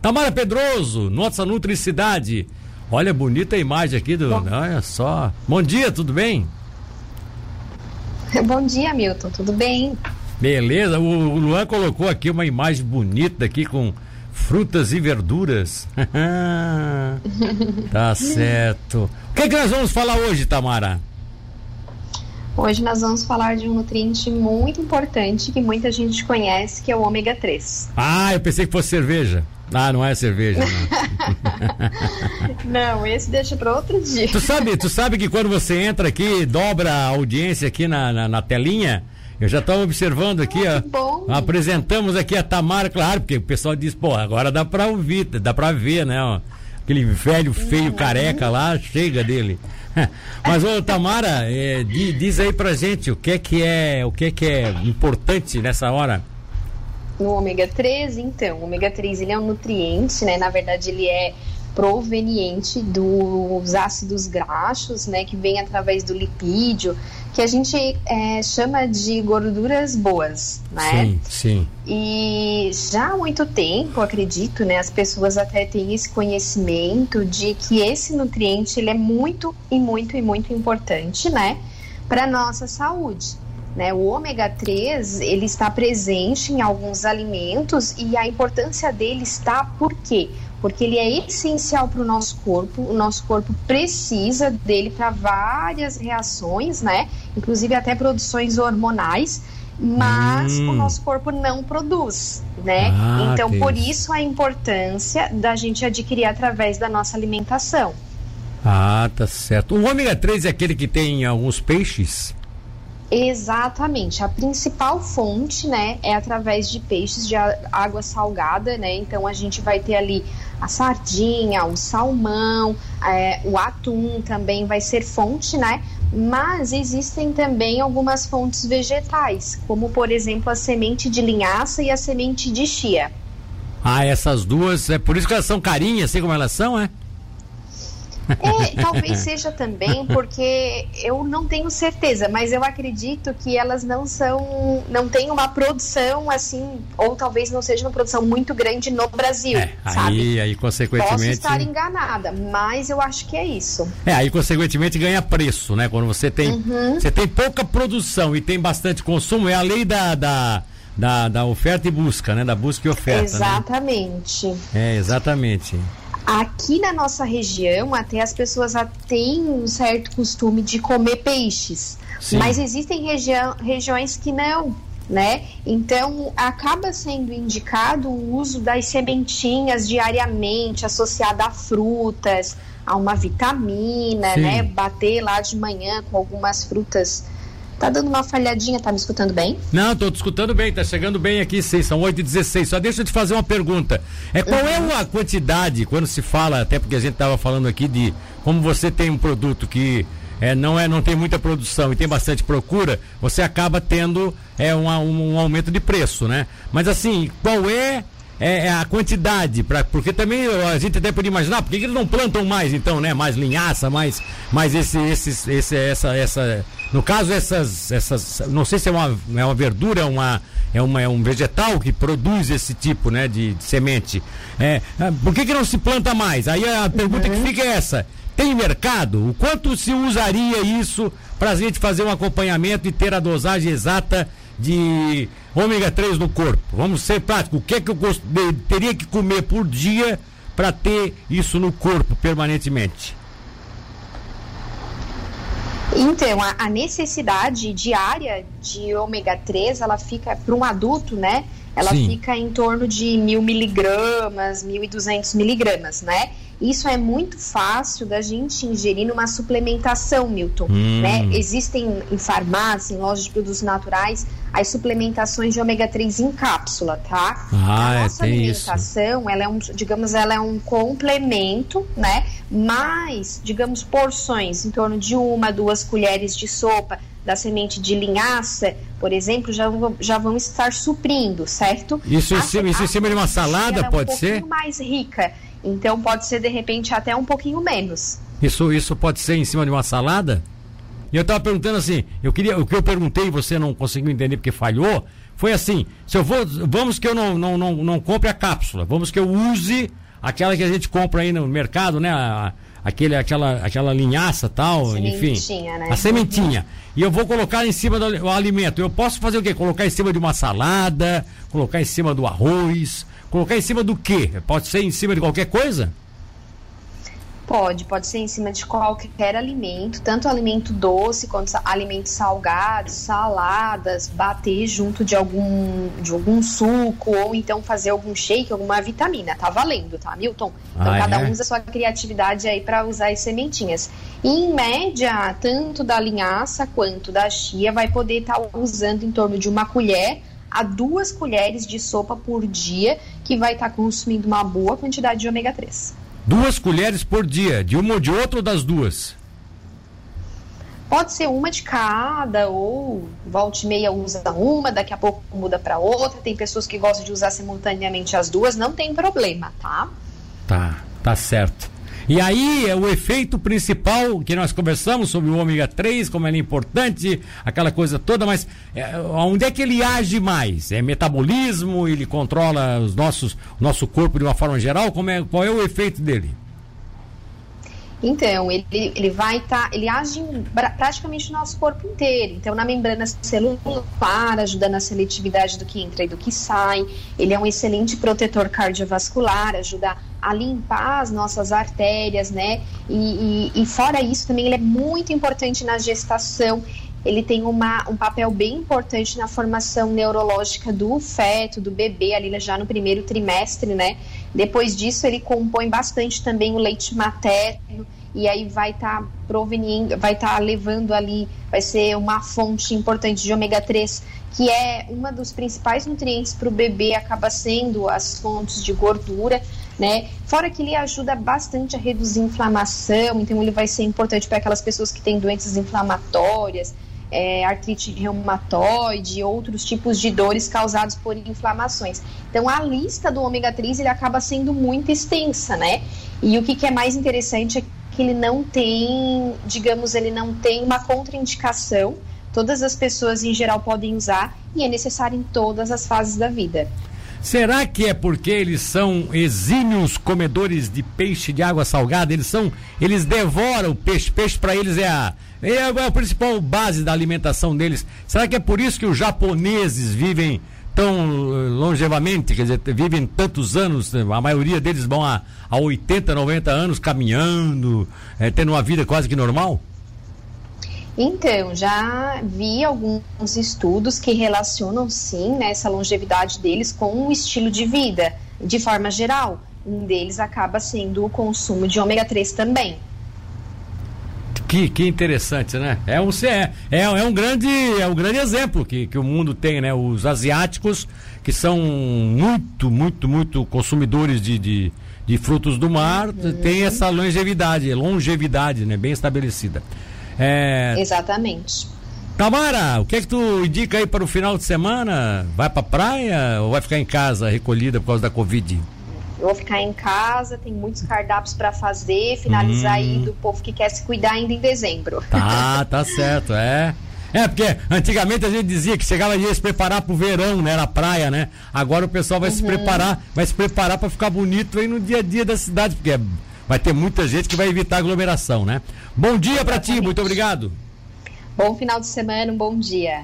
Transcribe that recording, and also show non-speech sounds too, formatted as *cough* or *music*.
Tamara Pedroso, nossa Nutricidade. Olha, bonita a imagem aqui do. Olha só. Bom dia, tudo bem? *laughs* Bom dia, Milton, tudo bem? Beleza, o, o Luan colocou aqui uma imagem bonita aqui com frutas e verduras. *laughs* tá certo. O que, é que nós vamos falar hoje, Tamara? Hoje nós vamos falar de um nutriente muito importante que muita gente conhece, que é o ômega 3. Ah, eu pensei que fosse cerveja. Ah, não é cerveja, não. *laughs* não, esse deixa para outro dia. Tu sabe, tu sabe que quando você entra aqui, dobra a audiência aqui na, na, na telinha, eu já estava observando aqui, ah, ó, apresentamos aqui a Tamara, claro, porque o pessoal diz, pô, agora dá para ouvir, dá para ver, né, ó, aquele velho feio careca lá, chega dele. *laughs* Mas ô Tamara, é, diz aí pra gente o que é que é, o que é que é importante nessa hora no ômega 3, então, o ômega 3 ele é um nutriente, né? Na verdade, ele é proveniente dos ácidos graxos, né, que vem através do lipídio, que a gente é, chama de gorduras boas, né? Sim, sim. E já há muito tempo, acredito, né, as pessoas até têm esse conhecimento de que esse nutriente ele é muito e muito e muito importante, né, para nossa saúde. Né? O ômega 3 ele está presente em alguns alimentos e a importância dele está por quê? Porque ele é essencial para o nosso corpo, o nosso corpo precisa dele para várias reações, né? Inclusive até produções hormonais, mas hum. o nosso corpo não produz, né? Ah, então, por isso a importância da gente adquirir através da nossa alimentação. Ah, tá certo. O ômega 3 é aquele que tem alguns peixes? Exatamente. A principal fonte, né, é através de peixes de água salgada, né? Então a gente vai ter ali a sardinha, o salmão, é, o atum também vai ser fonte, né? Mas existem também algumas fontes vegetais, como por exemplo a semente de linhaça e a semente de chia. Ah, essas duas, é por isso que elas são carinhas, assim como elas são, é? É, talvez seja também porque eu não tenho certeza, mas eu acredito que elas não são, não têm uma produção assim, ou talvez não seja uma produção muito grande no Brasil, é, sabe? Aí, aí consequentemente. Posso estar enganada, mas eu acho que é isso. É, aí consequentemente ganha preço, né? Quando você tem, uhum. você tem pouca produção e tem bastante consumo, é a lei da, da da, da oferta e busca, né? Da busca e oferta. Né? Exatamente. Né? É, exatamente. Aqui na nossa região, até as pessoas têm um certo costume de comer peixes, Sim. mas existem regi regiões que não, né? Então acaba sendo indicado o uso das sementinhas diariamente, associada a frutas, a uma vitamina, Sim. né? Bater lá de manhã com algumas frutas Tá dando uma falhadinha, tá me escutando bem? Não, tô te escutando bem, tá chegando bem aqui, sim, são 8 e 16 Só deixa eu te fazer uma pergunta. É, qual uhum. é a quantidade, quando se fala, até porque a gente tava falando aqui de como você tem um produto que é, não, é, não tem muita produção e tem bastante procura, você acaba tendo é, um, um aumento de preço, né? Mas assim, qual é é, é, a quantidade, pra, porque também a gente até pode imaginar, por que eles não plantam mais então, né? Mais linhaça, mais, mais esse, esse, esse, essa, essa, no caso essas, essas, não sei se é uma, é uma verdura, é uma, é, uma, é um vegetal que produz esse tipo, né, de, de semente. É, ah, por que que não se planta mais? Aí a pergunta uhum. que fica é essa, tem mercado? O quanto se usaria isso para a gente fazer um acompanhamento e ter a dosagem exata de ômega 3 no corpo. Vamos ser práticos. O que é que eu gost... teria que comer por dia para ter isso no corpo permanentemente? Então, a, a, necessidade diária de ômega 3, ela fica, para um adulto, né? Ela Sim. fica em torno de mil miligramas, mil e duzentos miligramas, né? Isso é muito fácil da gente ingerir numa suplementação, Milton. Hum. Né? Existem em farmácia, em lojas de produtos naturais, as suplementações de ômega 3 em cápsula, tá? Ah, a é, nossa é, alimentação, ela é um, digamos, ela é um complemento, né? Mais, digamos, porções em torno de uma, duas colheres de sopa da semente de linhaça, por exemplo, já, já vão estar suprindo, certo? Isso em, cima, isso em cima de uma salada, pode é um ser? mais rica. Então pode ser de repente até um pouquinho menos. Isso, isso pode ser em cima de uma salada? E eu tava perguntando assim, eu queria, o que eu perguntei e você não conseguiu entender porque falhou, foi assim, se eu vou, vamos que eu não, não, não, não compre a cápsula, vamos que eu use aquela que a gente compra aí no mercado, né? A, aquele, aquela, aquela linhaça tal, enfim. Né? A sementinha. E eu vou colocar em cima do alimento. Eu posso fazer o quê? Colocar em cima de uma salada, colocar em cima do arroz, colocar em cima do quê? Pode ser em cima de qualquer coisa? Pode, pode ser em cima de qualquer alimento, tanto alimento doce quanto alimentos salgados, saladas, bater junto de algum, de algum suco ou então fazer algum shake, alguma vitamina. Tá valendo, tá, Milton? Então ah, cada é? um usa a sua criatividade aí para usar as sementinhas. E, em média, tanto da linhaça quanto da chia vai poder estar tá usando em torno de uma colher a duas colheres de sopa por dia, que vai estar tá consumindo uma boa quantidade de ômega 3. Duas colheres por dia, de uma ou de outra ou das duas? Pode ser uma de cada, ou volte e meia usa uma, daqui a pouco muda para outra. Tem pessoas que gostam de usar simultaneamente as duas, não tem problema, tá? Tá, tá certo. E aí é o efeito principal que nós conversamos sobre o ômega 3, como ele é importante, aquela coisa toda, mas é, onde é que ele age mais? É metabolismo? Ele controla os nossos, o nosso corpo de uma forma geral? Como é, qual é o efeito dele? Então, ele, ele vai estar, tá, ele age praticamente no nosso corpo inteiro. Então, na membrana celular, ajuda na seletividade do que entra e do que sai. Ele é um excelente protetor cardiovascular, ajuda a limpar as nossas artérias, né? E, e, e fora isso, também ele é muito importante na gestação. Ele tem uma, um papel bem importante na formação neurológica do feto, do bebê, ali já no primeiro trimestre, né? Depois disso, ele compõe bastante também o leite materno e aí vai estar tá provenindo, vai estar tá levando ali, vai ser uma fonte importante de ômega 3, que é uma dos principais nutrientes para o bebê, acaba sendo as fontes de gordura, né? Fora que ele ajuda bastante a reduzir inflamação, então ele vai ser importante para aquelas pessoas que têm doenças inflamatórias, é, artrite reumatoide outros tipos de dores causados por inflamações. Então, a lista do ômega 3 ele acaba sendo muito extensa, né? E o que, que é mais interessante é que ele não tem, digamos, ele não tem uma contraindicação. Todas as pessoas em geral podem usar e é necessário em todas as fases da vida. Será que é porque eles são exímios comedores de peixe de água salgada? Eles são, eles devoram o peixe. Peixe para eles é a é, é a principal base da alimentação deles. Será que é por isso que os japoneses vivem tão eh, longevamente, quer dizer, vivem tantos anos, a maioria deles vão a, a 80, 90 anos caminhando, é, tendo uma vida quase que normal? Então, já vi alguns estudos que relacionam sim né, essa longevidade deles com o estilo de vida, de forma geral. Um deles acaba sendo o consumo de ômega 3 também. Que, que interessante, né? É um, é, é, é um grande é um grande exemplo que, que o mundo tem, né? Os asiáticos que são muito, muito, muito consumidores de, de, de frutos do mar uhum. têm essa longevidade, longevidade, né? Bem estabelecida. É... Exatamente. Tamara, o que é que tu indica aí para o final de semana? Vai para praia ou vai ficar em casa recolhida por causa da Covid? Eu vou ficar em casa, tem muitos cardápios para fazer, finalizar hum. aí do povo que quer se cuidar ainda em dezembro. Tá, *laughs* tá certo, é. É, porque antigamente a gente dizia que chegava ia se preparar pro verão, né? Na praia, né? Agora o pessoal vai uhum. se preparar, vai se preparar para ficar bonito aí no dia a dia da cidade, porque é vai ter muita gente que vai evitar aglomeração, né? Bom dia para ti, muito obrigado. Bom final de semana, um bom dia.